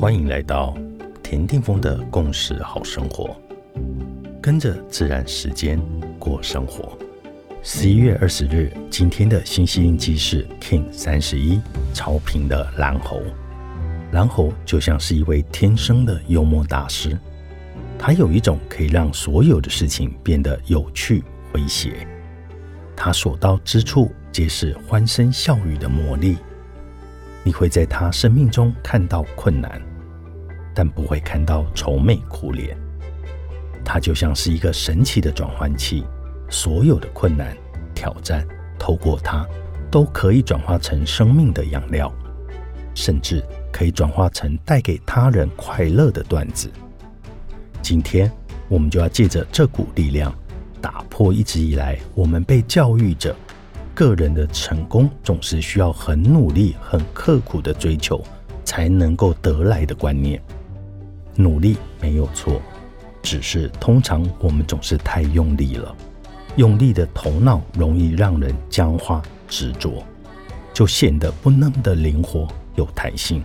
欢迎来到田定峰的共识好生活，跟着自然时间过生活。十一月二十日，今天的星系印记是 King 三十一超频的蓝猴。蓝猴就像是一位天生的幽默大师，他有一种可以让所有的事情变得有趣诙谐。他所到之处皆是欢声笑语的魔力。你会在他生命中看到困难，但不会看到愁眉苦脸。它就像是一个神奇的转换器，所有的困难、挑战，透过它都可以转化成生命的养料，甚至可以转化成带给他人快乐的段子。今天，我们就要借着这股力量，打破一直以来我们被教育着。个人的成功总是需要很努力、很刻苦的追求才能够得来的观念。努力没有错，只是通常我们总是太用力了，用力的头脑容易让人僵化执着，就显得不那么的灵活有弹性。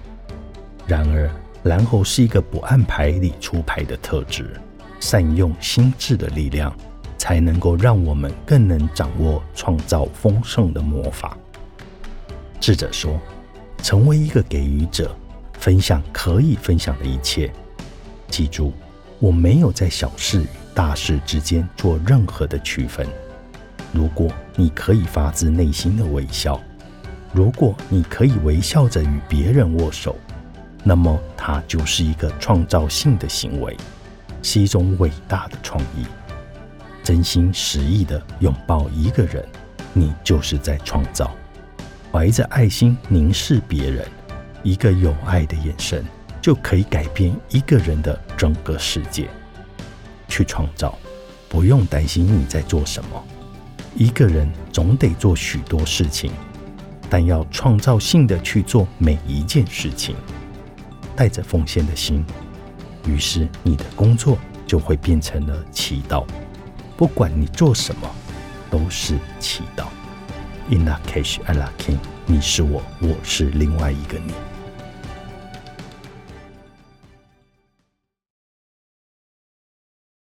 然而，蓝猴是一个不按牌理出牌的特质，善用心智的力量。才能够让我们更能掌握创造丰盛的魔法。智者说：“成为一个给予者，分享可以分享的一切。记住，我没有在小事与大事之间做任何的区分。如果你可以发自内心的微笑，如果你可以微笑着与别人握手，那么它就是一个创造性的行为，是一种伟大的创意。”真心实意的拥抱一个人，你就是在创造。怀着爱心凝视别人，一个有爱的眼神就可以改变一个人的整个世界。去创造，不用担心你在做什么。一个人总得做许多事情，但要创造性的去做每一件事情，带着奉献的心，于是你的工作就会变成了祈祷。不管你做什么，都是祈祷。In la case, I la king，你是我，我是另外一个你。